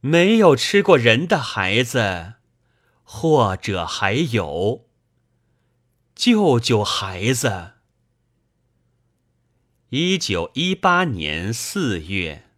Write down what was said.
没有吃过人的孩子或者还有。救救孩子。一九一八年四月。